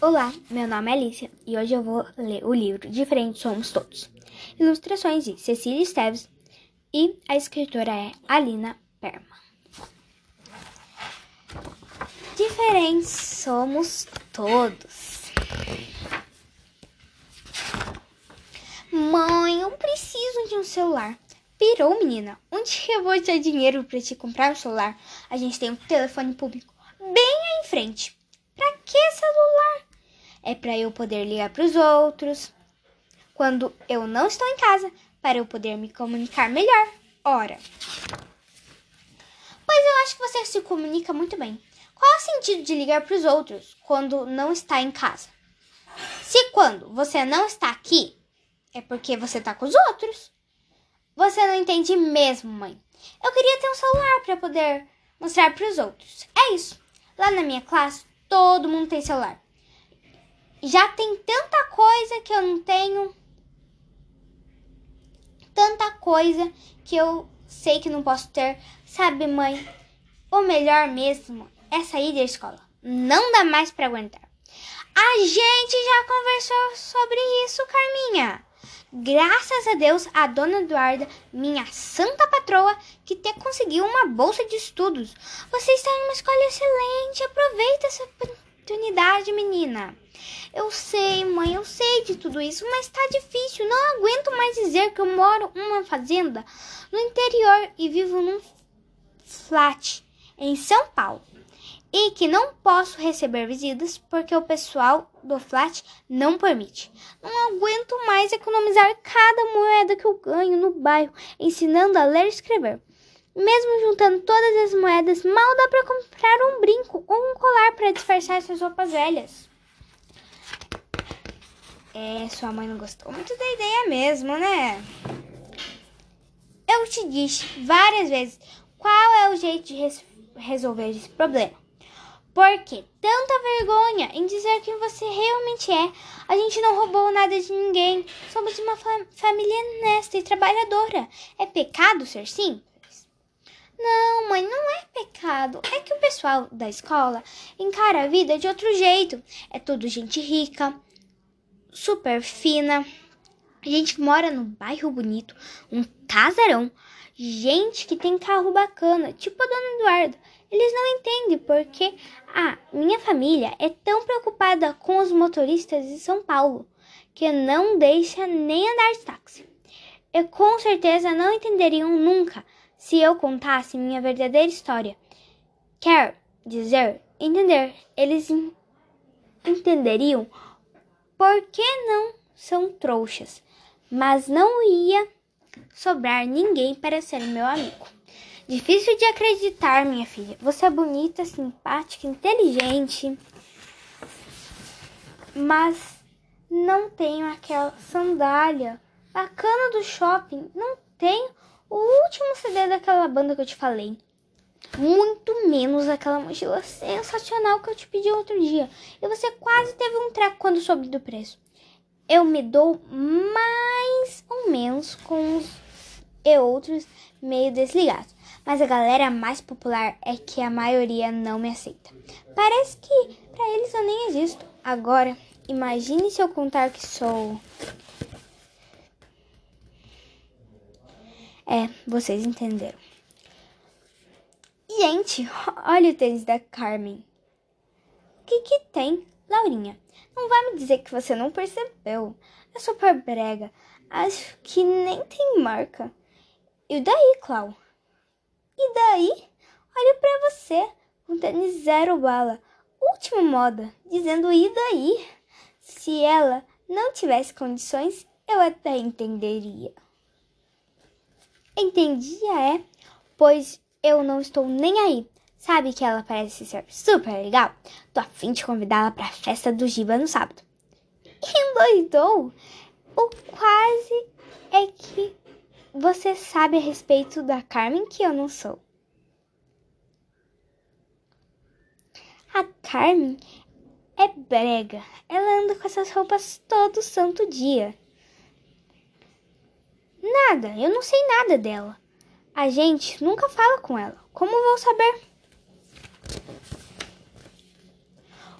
Olá, meu nome é Alicia e hoje eu vou ler o livro Diferentes Somos Todos. Ilustrações de Cecília Esteves e a escritora é Alina Perman. Diferentes somos todos. Mãe, eu preciso de um celular. Pirou, menina. Onde eu vou ter dinheiro para te comprar um celular? A gente tem um telefone público bem aí em frente. Pra que celular? É para eu poder ligar para os outros quando eu não estou em casa, para eu poder me comunicar melhor. Ora. Pois eu acho que você se comunica muito bem. Qual é o sentido de ligar para os outros quando não está em casa? Se quando você não está aqui, é porque você está com os outros. Você não entende mesmo, mãe. Eu queria ter um celular para poder mostrar para os outros. É isso. Lá na minha classe, todo mundo tem celular. Já tem tanta coisa que eu não tenho. Tanta coisa que eu sei que não posso ter. Sabe, mãe? O melhor mesmo é sair da escola. Não dá mais para aguentar. A gente já conversou sobre isso, Carminha. Graças a Deus, a dona Eduarda, minha santa patroa, que te conseguiu uma bolsa de estudos. Você está em uma escola excelente. Aproveita essa oportunidade, menina. Eu sei, mãe, eu sei de tudo isso, mas está difícil. Não aguento mais dizer que eu moro numa fazenda no interior e vivo num flat em São Paulo e que não posso receber visitas porque o pessoal do flat não permite. Não aguento mais economizar cada moeda que eu ganho no bairro ensinando a ler e escrever. Mesmo juntando todas as moedas, mal dá para comprar um brinco ou um colar para disfarçar essas roupas velhas. É, sua mãe não gostou muito da ideia mesmo, né? Eu te disse várias vezes qual é o jeito de res resolver esse problema. Por que tanta vergonha em dizer quem você realmente é? A gente não roubou nada de ninguém. Somos uma família honesta e trabalhadora. É pecado ser simples? Não, mãe, não é pecado. É que o pessoal da escola encara a vida de outro jeito. É tudo gente rica, super fina, gente que mora num bairro bonito, um casarão, gente que tem carro bacana, tipo a dona Eduarda. Eles não entendem porque a minha família é tão preocupada com os motoristas de São Paulo que não deixa nem andar de táxi. E com certeza não entenderiam nunca se eu contasse minha verdadeira história. Quer dizer, entender. Eles entenderiam por que não são trouxas, mas não ia sobrar ninguém para ser meu amigo. Difícil de acreditar, minha filha. Você é bonita, simpática, inteligente. Mas não tenho aquela sandália bacana do shopping. Não tenho o último CD daquela banda que eu te falei. Muito menos aquela mochila sensacional que eu te pedi outro dia. E você quase teve um treco quando soube do preço. Eu me dou mais ou menos com os e outros meio desligados mas a galera mais popular é que a maioria não me aceita. Parece que para eles eu nem existo. Agora, imagine se eu contar que sou. É, vocês entenderam. Gente, olha o tênis da Carmen. O que que tem, Laurinha? Não vai me dizer que você não percebeu. É super brega. Acho que nem tem marca. E daí, Clau? E daí? Olha para você, um tênis zero bala, última moda, dizendo e daí? Se ela não tivesse condições, eu até entenderia. Entendia, é? Pois eu não estou nem aí. Sabe que ela parece ser super legal? Tô a fim de convidá-la pra festa do Giba no sábado. Endoidou? O quase é que você sabe a respeito da Carmen que eu não sou. A Carmen é brega. Ela anda com essas roupas todo santo dia. Nada, eu não sei nada dela. A gente nunca fala com ela. Como vou saber?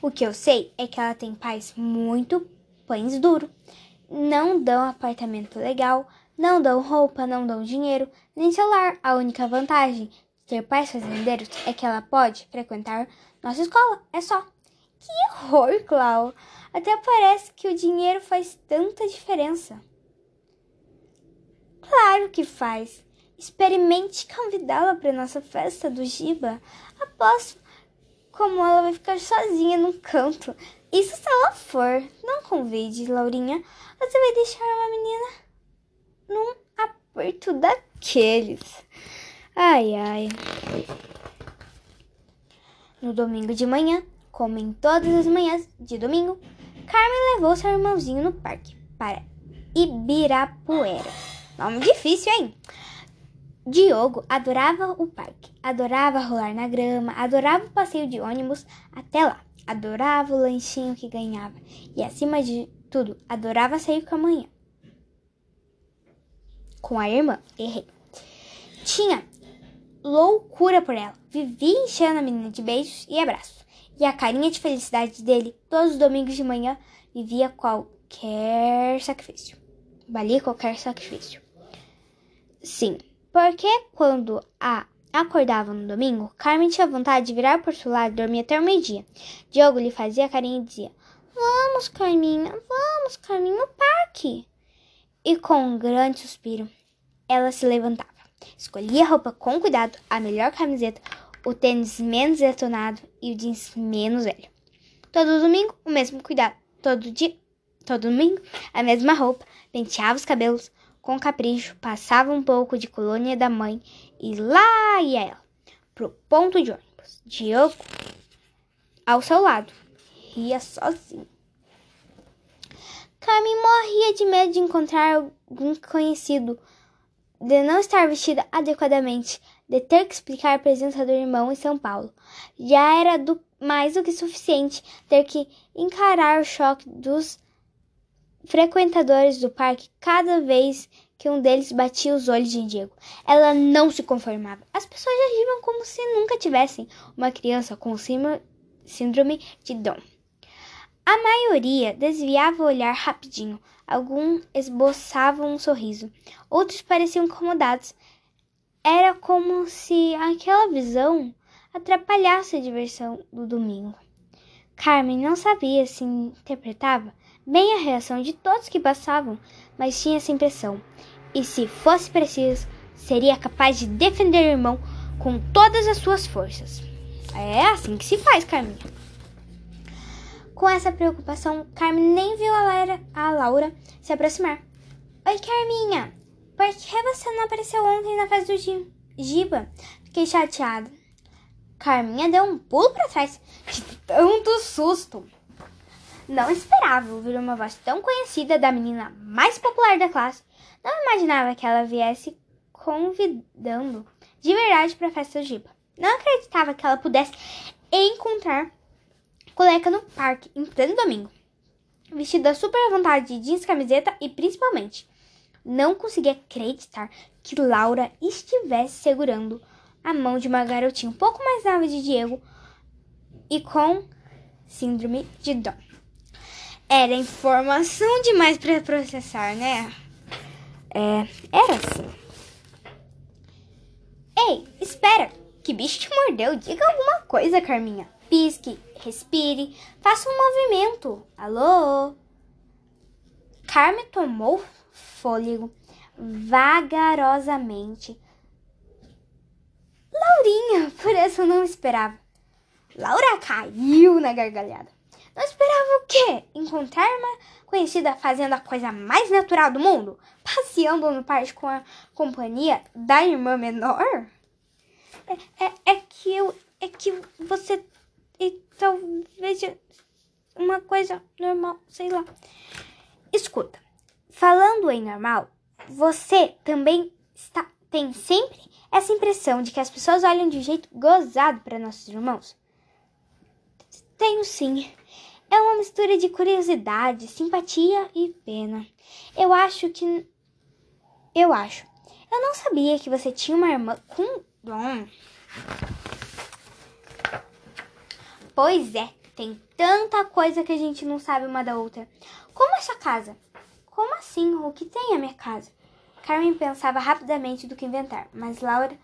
O que eu sei é que ela tem pais muito pães duro. Não dão apartamento legal, não dão roupa, não dão dinheiro, nem celular. A única vantagem de ter pais fazendeiros é que ela pode frequentar nossa escola. É só. Que horror, Clau! Até parece que o dinheiro faz tanta diferença. Claro que faz. Experimente convidá-la para nossa festa do Giba. Aposto como ela vai ficar sozinha num canto. Isso se ela for. Não convide, Laurinha. Você vai deixar uma menina num aperto daqueles. Ai, ai. No domingo de manhã, como em todas as manhãs de domingo, Carmen levou seu irmãozinho no parque para Ibirapuera. Nome difícil, hein? Diogo adorava o parque, adorava rolar na grama, adorava o passeio de ônibus até lá, adorava o lanchinho que ganhava e, acima de tudo, adorava sair com a manhã. Com a irmã, errei. Tinha loucura por ela, vivia enchendo a menina de beijos e abraços, e a carinha de felicidade dele todos os domingos de manhã vivia qualquer sacrifício. Valia qualquer sacrifício. Sim, porque quando a acordava no domingo, Carmen tinha vontade de virar por seu lado e dormir até o meio-dia. Diogo lhe fazia carinho e dizia: Vamos, Carminha, vamos, Carminha, no parque. E com um grande suspiro, ela se levantava. Escolhia a roupa com cuidado, a melhor camiseta, o tênis menos detonado e o jeans menos velho. Todo domingo, o mesmo cuidado. Todo dia, todo domingo, a mesma roupa, penteava os cabelos, com capricho, passava um pouco de colônia da mãe e lá ia ela, pro ponto de ônibus. Diogo, ao seu lado, ria sozinho. Carmen morria de medo de encontrar algum conhecido, de não estar vestida adequadamente, de ter que explicar a presença do irmão em São Paulo. Já era do, mais do que suficiente ter que encarar o choque dos frequentadores do parque cada vez que um deles batia os olhos em Diego. Ela não se conformava. As pessoas agiam como se nunca tivessem uma criança com síndrome de Down. A maioria desviava o olhar rapidinho. Alguns esboçavam um sorriso. Outros pareciam incomodados. Era como se aquela visão atrapalhasse a diversão do domingo. Carmen não sabia se interpretava bem a reação de todos que passavam, mas tinha essa impressão. E se fosse preciso, seria capaz de defender o irmão com todas as suas forças. É assim que se faz, Carmen. Com essa preocupação, Carmen nem viu a Laura, a Laura se aproximar. Oi, Carminha! Por que você não apareceu ontem na festa do Giba? Fiquei chateada. Carminha deu um pulo para trás de tanto susto. Não esperava ouvir uma voz tão conhecida da menina mais popular da classe. Não imaginava que ela viesse convidando de verdade para a festa do Giba. Não acreditava que ela pudesse encontrar coleca no parque em pleno domingo. Vestida super à vontade de jeans, camiseta e principalmente não conseguia acreditar que Laura estivesse segurando a mão de uma garotinha um pouco mais nova de Diego e com síndrome de Down. Era informação demais para processar, né? É, era assim. Ei, espera! Que bicho te mordeu? Diga alguma coisa, Carminha. Pisque, respire, faça um movimento. Alô? Carmen tomou fôlego vagarosamente. Laurinha, por isso eu não esperava. Laura caiu na gargalhada. Não esperava o quê? Encontrar uma conhecida fazendo a coisa mais natural do mundo? Passeando no parque com a companhia da irmã menor? É, é, é que eu. É que você. E talvez uma coisa normal, sei lá. Escuta, falando em normal, você também está, tem sempre essa impressão de que as pessoas olham de um jeito gozado para nossos irmãos? Tenho sim. É uma mistura de curiosidade, simpatia e pena. Eu acho que. Eu acho. Eu não sabia que você tinha uma irmã com dom. Pois é, tem tanta coisa que a gente não sabe uma da outra. Como essa casa? Como assim? O que tem a minha casa? Carmen pensava rapidamente do que inventar, mas Laura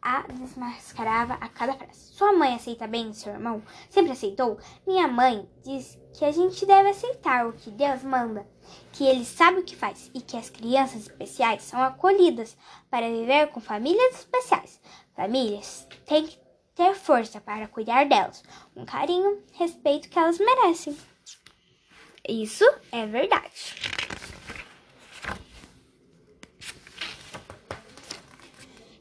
a desmascarava a cada frase. Sua mãe aceita bem seu irmão? Sempre aceitou? Minha mãe diz que a gente deve aceitar o que Deus manda, que ele sabe o que faz e que as crianças especiais são acolhidas para viver com famílias especiais. Famílias têm que ter força para cuidar delas, um carinho, respeito que elas merecem. Isso é verdade.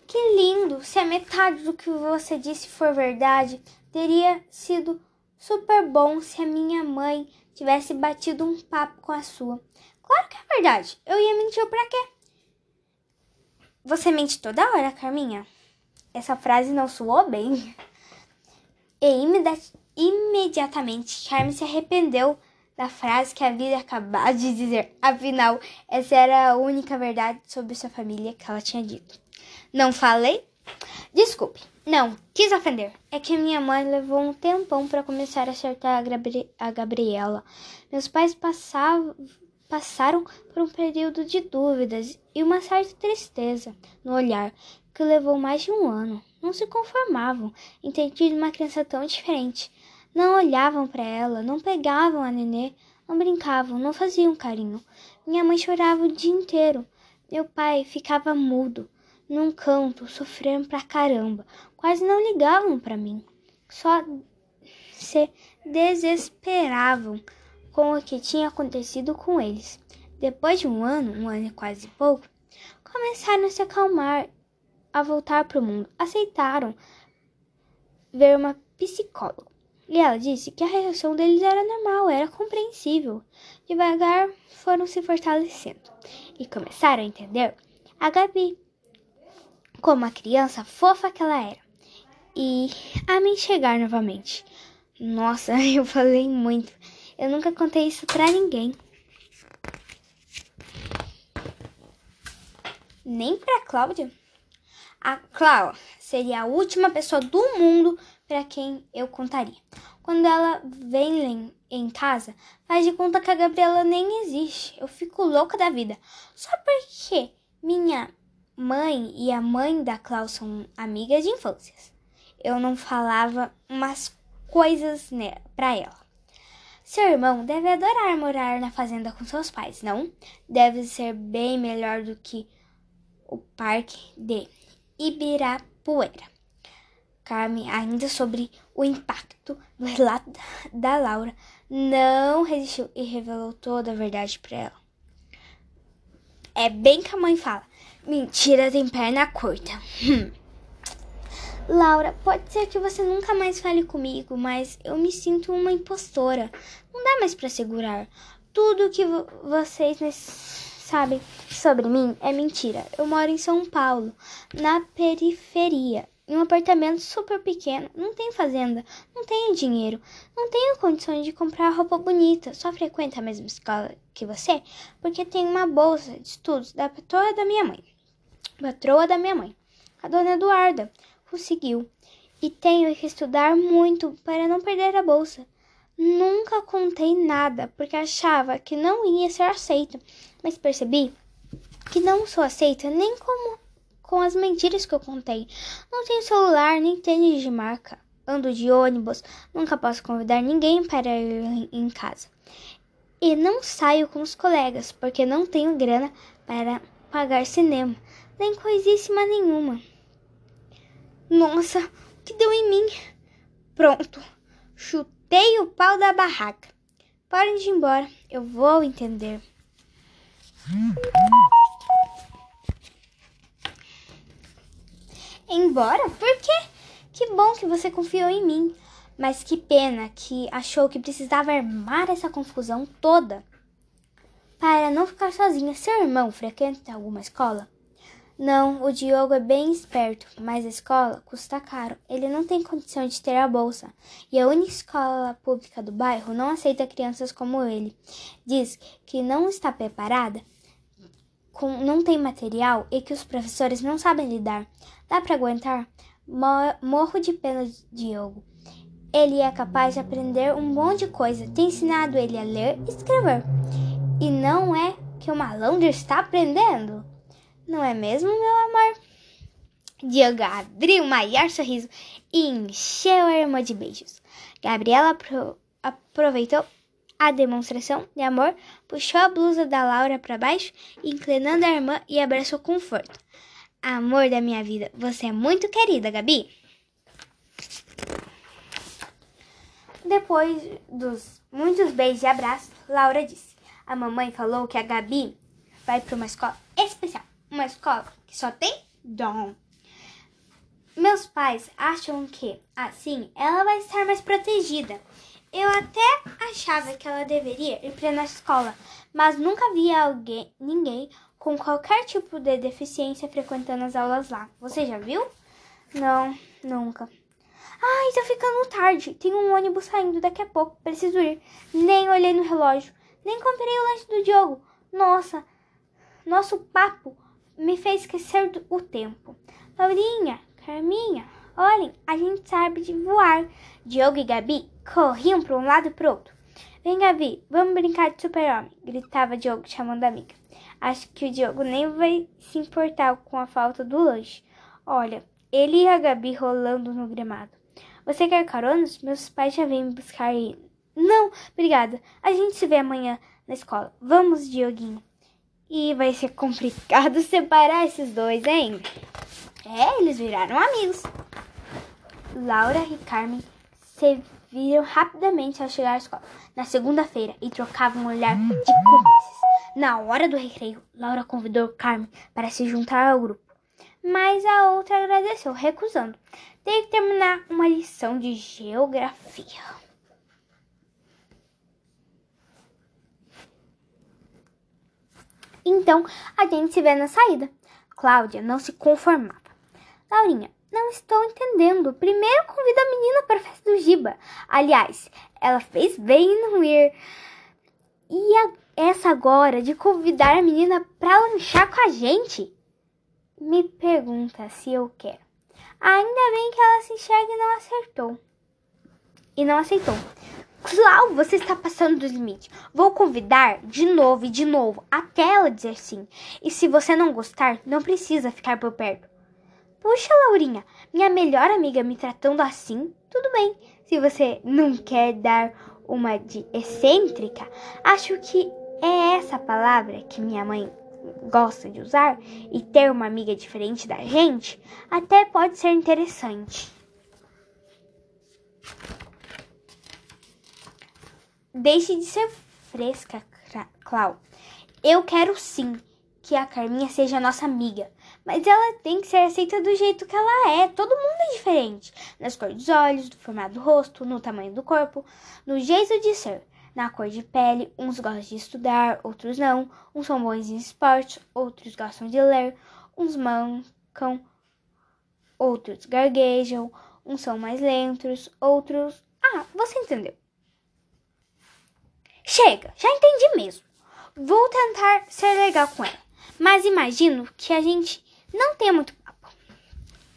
Que lindo! Se a metade do que você disse for verdade, teria sido super bom se a minha mãe tivesse batido um papo com a sua. Claro que é verdade. Eu ia mentir pra quê? Você mente toda hora, Carminha? Essa frase não soou bem. E imediatamente Carmen se arrependeu da frase que havia acabado de dizer. Afinal, essa era a única verdade sobre sua família que ela tinha dito. Não falei? Desculpe. Não, quis ofender. É que minha mãe levou um tempão para começar a acertar a, Gabri a Gabriela. Meus pais passavam, passaram por um período de dúvidas e uma certa tristeza no olhar, que levou mais de um ano. Não se conformavam em ter tido uma criança tão diferente. Não olhavam para ela, não pegavam a nenê, não brincavam, não faziam carinho. Minha mãe chorava o dia inteiro. Meu pai ficava mudo num canto, sofrendo pra caramba. Quase não ligavam para mim. Só se desesperavam com o que tinha acontecido com eles. Depois de um ano, um ano e quase pouco, começaram a se acalmar, a voltar para o mundo. Aceitaram ver uma psicóloga. E ela disse que a reação deles era normal, era compreensível. Devagar foram se fortalecendo e começaram a entender a Gabi como a criança fofa que ela era, e a me enxergar novamente. Nossa, eu falei muito. Eu nunca contei isso pra ninguém. Nem pra Cláudia. A Cláudia seria a última pessoa do mundo para quem eu contaria. Quando ela vem em casa, faz de conta que a Gabriela nem existe. Eu fico louca da vida. Só porque minha mãe e a mãe da Cláudia são amigas de infância. Eu não falava umas coisas para ela. Seu irmão deve adorar morar na fazenda com seus pais, não? Deve ser bem melhor do que o parque de Ibirapuera. Carmen, ainda sobre o impacto do relato da Laura, não resistiu e revelou toda a verdade para ela. É bem que a mãe fala: Mentira tem perna curta. Hum. Laura, pode ser que você nunca mais fale comigo, mas eu me sinto uma impostora. Não dá mais para segurar. Tudo que vocês sabem sobre mim é mentira. Eu moro em São Paulo, na periferia, em um apartamento super pequeno. Não tenho fazenda, não tenho dinheiro, não tenho condições de comprar roupa bonita. Só frequento a mesma escola que você porque tenho uma bolsa de estudos da patroa da minha mãe patroa da minha mãe, a dona Eduarda, conseguiu. E tenho que estudar muito para não perder a bolsa. Nunca contei nada porque achava que não ia ser aceita, mas percebi que não sou aceita nem como com as mentiras que eu contei. Não tenho celular nem tênis de marca. Ando de ônibus, nunca posso convidar ninguém para ir em casa. E não saio com os colegas porque não tenho grana para pagar cinema nem coisíssima nenhuma. Nossa, o que deu em mim? Pronto, chutei o pau da barraca. De ir embora, eu vou entender. Embora? Por quê? Que bom que você confiou em mim. Mas que pena que achou que precisava armar essa confusão toda. Para não ficar sozinha, seu irmão frequenta alguma escola? Não, o Diogo é bem esperto, mas a escola custa caro. Ele não tem condição de ter a bolsa. E a única escola pública do bairro não aceita crianças como ele. Diz que não está preparada, com, não tem material e que os professores não sabem lidar. Dá para aguentar? Morro de pena de Diogo. Ele é capaz de aprender um monte de coisa. Tem ensinado ele a ler e escrever. E não é que o malandro está aprendendo. Não é mesmo, meu amor? Diego abriu um maior sorriso e encheu a irmã de beijos. Gabriela aproveitou a demonstração de amor, puxou a blusa da Laura para baixo, inclinando a irmã e abraçou com força. Amor da minha vida, você é muito querida, Gabi. Depois dos muitos beijos e abraços, Laura disse: A mamãe falou que a Gabi vai para uma escola especial, uma escola que só tem dom. Meus pais acham que, assim, ela vai estar mais protegida. Eu até achava que ela deveria ir para nossa escola, mas nunca vi alguém, ninguém com qualquer tipo de deficiência frequentando as aulas lá. Você já viu? Não, nunca. Ai, tá ficando tarde. Tem um ônibus saindo daqui a pouco. Preciso ir. Nem olhei no relógio. Nem comprei o lanche do Diogo. Nossa, nosso papo me fez esquecer o tempo. Laurinha, Carminha, olhem, a gente sabe de voar. Diogo e Gabi corriam para um lado e para outro. Vem, Gabi, vamos brincar de super-homem, gritava Diogo chamando a amiga. Acho que o Diogo nem vai se importar com a falta do lanche. Olha, ele e a Gabi rolando no gramado. Você quer caronas? Meus pais já vêm me buscar aí. Não, obrigada. A gente se vê amanhã na escola. Vamos, Dioguinho. E vai ser complicado separar esses dois, hein? É, eles viraram amigos. Laura e Carmen se viram rapidamente ao chegar à escola na segunda-feira e trocavam um olhar de cúmplices. Na hora do recreio, Laura convidou Carmen para se juntar ao grupo, mas a outra agradeceu, recusando. Tem que terminar uma lição de geografia. Então, a gente se vê na saída. Cláudia não se conformava. Laurinha, não estou entendendo. Primeiro convida a menina para a festa do Giba. Aliás, ela fez bem em não ir. E a, essa agora de convidar a menina para lanchar com a gente? Me pergunta se eu quero. Ainda bem que ela se enxerga e não acertou. E não aceitou. Clau, você está passando dos limites. Vou convidar de novo e de novo, até ela dizer sim. E se você não gostar, não precisa ficar por perto. Puxa, Laurinha, minha melhor amiga me tratando assim, tudo bem. Se você não quer dar uma de excêntrica, acho que é essa palavra que minha mãe gosta de usar e ter uma amiga diferente da gente até pode ser interessante. Deixe de ser fresca, Clau. Eu quero sim que a Carminha seja nossa amiga, mas ela tem que ser aceita do jeito que ela é. Todo mundo é diferente. Nas cores dos olhos, do formato do rosto, no tamanho do corpo, no jeito de ser, na cor de pele. Uns gostam de estudar, outros não. Uns são bons em esporte, outros gostam de ler. Uns mancam, outros gaguejam. Uns são mais lentos, outros. Ah, você entendeu. Chega, já entendi mesmo. Vou tentar ser legal com ela. Mas imagino que a gente não tem muito papo.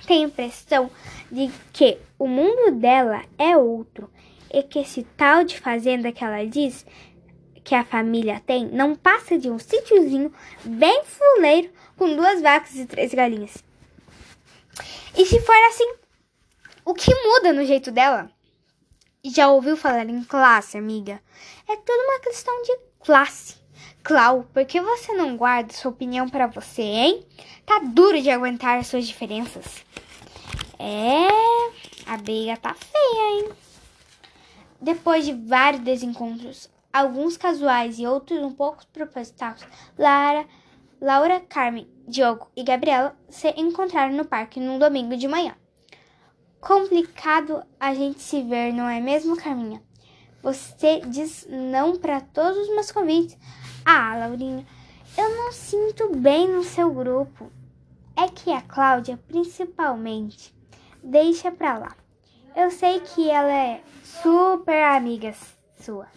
Tenho a impressão de que o mundo dela é outro e que esse tal de fazenda que ela diz que a família tem não passa de um sítiozinho bem fuleiro com duas vacas e três galinhas. E se for assim, o que muda no jeito dela? Já ouviu falar em classe, amiga? É tudo uma questão de classe. Clau, por que você não guarda sua opinião para você, hein? Tá duro de aguentar as suas diferenças. É, a briga tá feia, hein? Depois de vários desencontros, alguns casuais e outros um pouco propositais, Lara, Laura, Carmen, Diogo e Gabriela se encontraram no parque num domingo de manhã. Complicado a gente se ver, não é mesmo, Carminha? Você diz não para todos os meus convites. Ah, Laurinha, eu não sinto bem no seu grupo. É que a Cláudia, principalmente, deixa pra lá. Eu sei que ela é super amiga sua.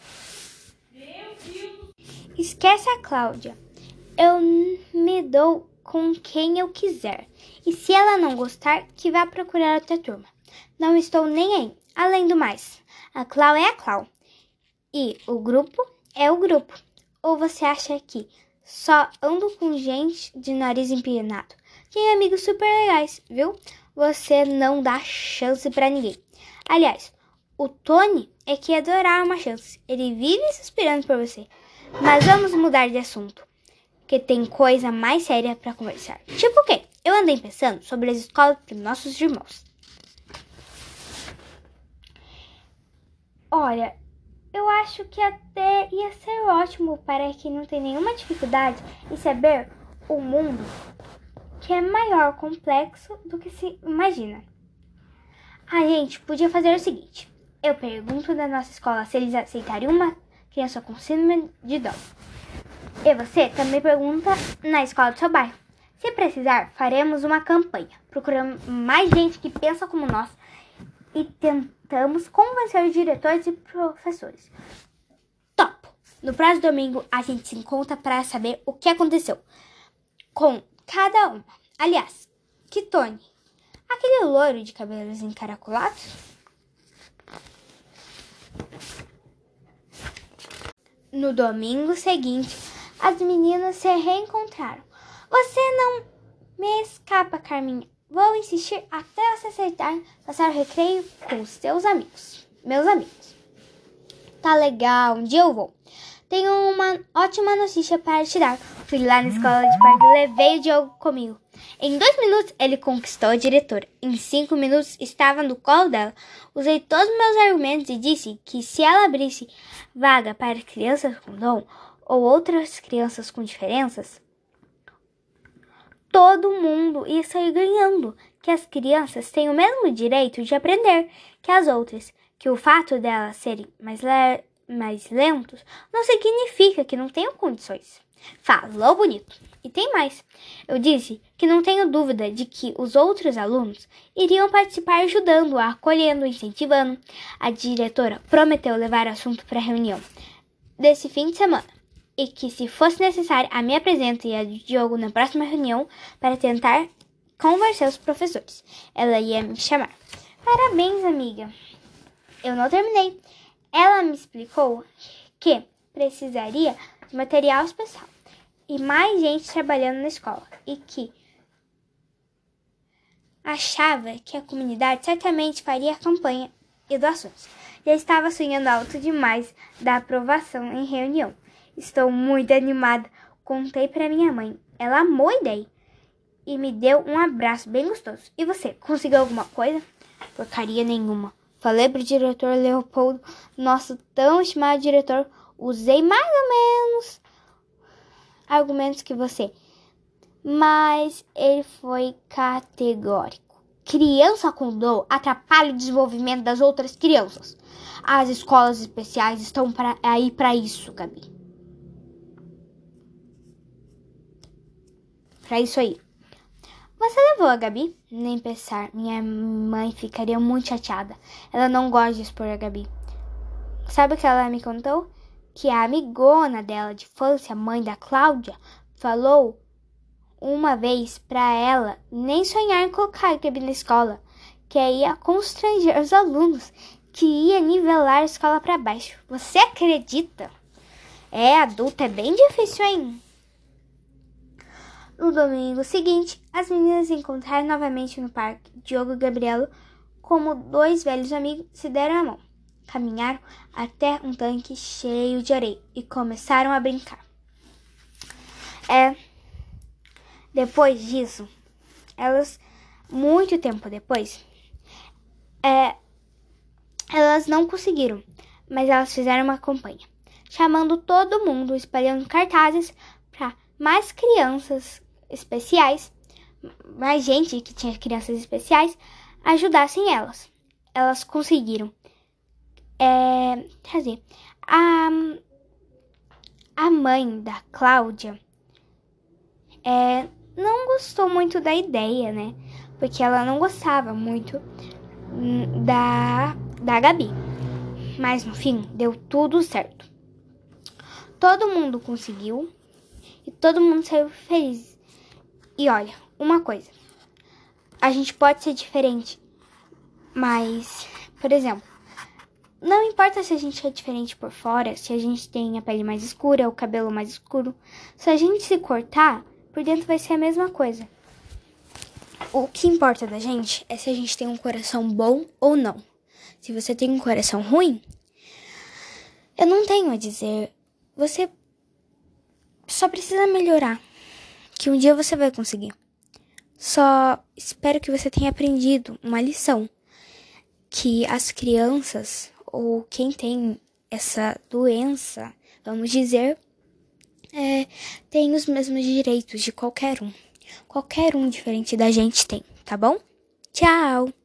Esquece a Cláudia. Eu me dou com quem eu quiser. E se ela não gostar, que vá procurar outra turma. Não estou nem aí. Além do mais, a Clau é a Clau e o grupo é o grupo. Ou você acha que só ando com gente de nariz empinado? Tem amigos super legais, viu? Você não dá chance para ninguém. Aliás, o Tony é que adorar uma chance. Ele vive suspirando por você. Mas vamos mudar de assunto, que tem coisa mais séria para conversar. Tipo o quê? Eu andei pensando sobre as escolas de nossos irmãos. Olha, eu acho que até ia ser ótimo para quem não tem nenhuma dificuldade em saber o mundo que é maior, complexo do que se imagina. A gente podia fazer o seguinte: eu pergunto na nossa escola se eles aceitariam uma criança com síndrome de Down. E você também pergunta na escola do seu bairro. Se precisar, faremos uma campanha. Procuramos mais gente que pensa como nós e tentamos convencer os diretores e professores. Top! No próximo domingo, a gente se encontra para saber o que aconteceu com cada uma. Aliás, que Tony? Aquele loiro de cabelos encaracolados? No domingo seguinte, as meninas se reencontraram. Você não me escapa, Carminha. Vou insistir até você aceitar passar o recreio com os seus amigos. Meus amigos. Tá legal, um dia eu vou. Tenho uma ótima notícia para te dar. Fui lá na escola de parque e levei o Diogo comigo. Em dois minutos ele conquistou a diretora. Em cinco minutos estava no colo dela. Usei todos os meus argumentos e disse que se ela abrisse vaga para crianças com dom ou outras crianças com diferenças, todo mundo ia sair ganhando, que as crianças têm o mesmo direito de aprender que as outras, que o fato delas serem mais, le mais lentos não significa que não tenham condições. Falou bonito. E tem mais. Eu disse que não tenho dúvida de que os outros alunos iriam participar ajudando, acolhendo, incentivando. A diretora prometeu levar o assunto para a reunião desse fim de semana e que, se fosse necessário, a minha presença e a de Diogo na próxima reunião para tentar convencer os professores. Ela ia me chamar. Parabéns, amiga. Eu não terminei. Ela me explicou que precisaria de material especial e mais gente trabalhando na escola e que achava que a comunidade certamente faria campanha e doações. Já estava sonhando alto demais da aprovação em reunião. Estou muito animada. Contei para minha mãe. Ela amou a ideia e me deu um abraço bem gostoso. E você, conseguiu alguma coisa? Porcaria nenhuma. Falei pro diretor Leopoldo, nosso tão estimado diretor, usei mais ou menos argumentos que você, mas ele foi categórico. Criança com dor atrapalha o desenvolvimento das outras crianças. As escolas especiais estão pra, aí para isso, Gabi. Para isso aí. Você levou a Gabi? Nem pensar. Minha mãe ficaria muito chateada. Ela não gosta de expor a Gabi. Sabe o que ela me contou? Que a amigona dela de infância, mãe da Cláudia, falou uma vez para ela nem sonhar em colocar a Gabi na escola, que ia constranger os alunos, que ia nivelar a escola para baixo. Você acredita? É, adulta é bem difícil, hein? No domingo seguinte, as meninas encontraram novamente no parque. Diogo e Gabriela, como dois velhos amigos, se deram a mão. Caminharam até um tanque cheio de areia e começaram a brincar. É. Depois disso, elas, muito tempo depois, é, elas não conseguiram, mas elas fizeram uma campanha, chamando todo mundo, espalhando cartazes para mais crianças especiais, mais gente que tinha crianças especiais, ajudassem elas. Elas conseguiram é, trazer. A, a mãe da Cláudia é, não gostou muito da ideia, né? Porque ela não gostava muito hum, da, da Gabi. Mas no fim, deu tudo certo. Todo mundo conseguiu e todo mundo saiu feliz e olha, uma coisa. A gente pode ser diferente, mas Por exemplo, não importa se a gente é diferente por fora, se a gente tem a pele mais escura, o cabelo mais escuro. Se a gente se cortar, por dentro vai ser a mesma coisa. O que importa da gente é se a gente tem um coração bom ou não. Se você tem um coração ruim, eu não tenho a dizer. Você só precisa melhorar. Que um dia você vai conseguir. Só espero que você tenha aprendido uma lição. Que as crianças ou quem tem essa doença, vamos dizer, é, tem os mesmos direitos de qualquer um. Qualquer um diferente da gente tem, tá bom? Tchau!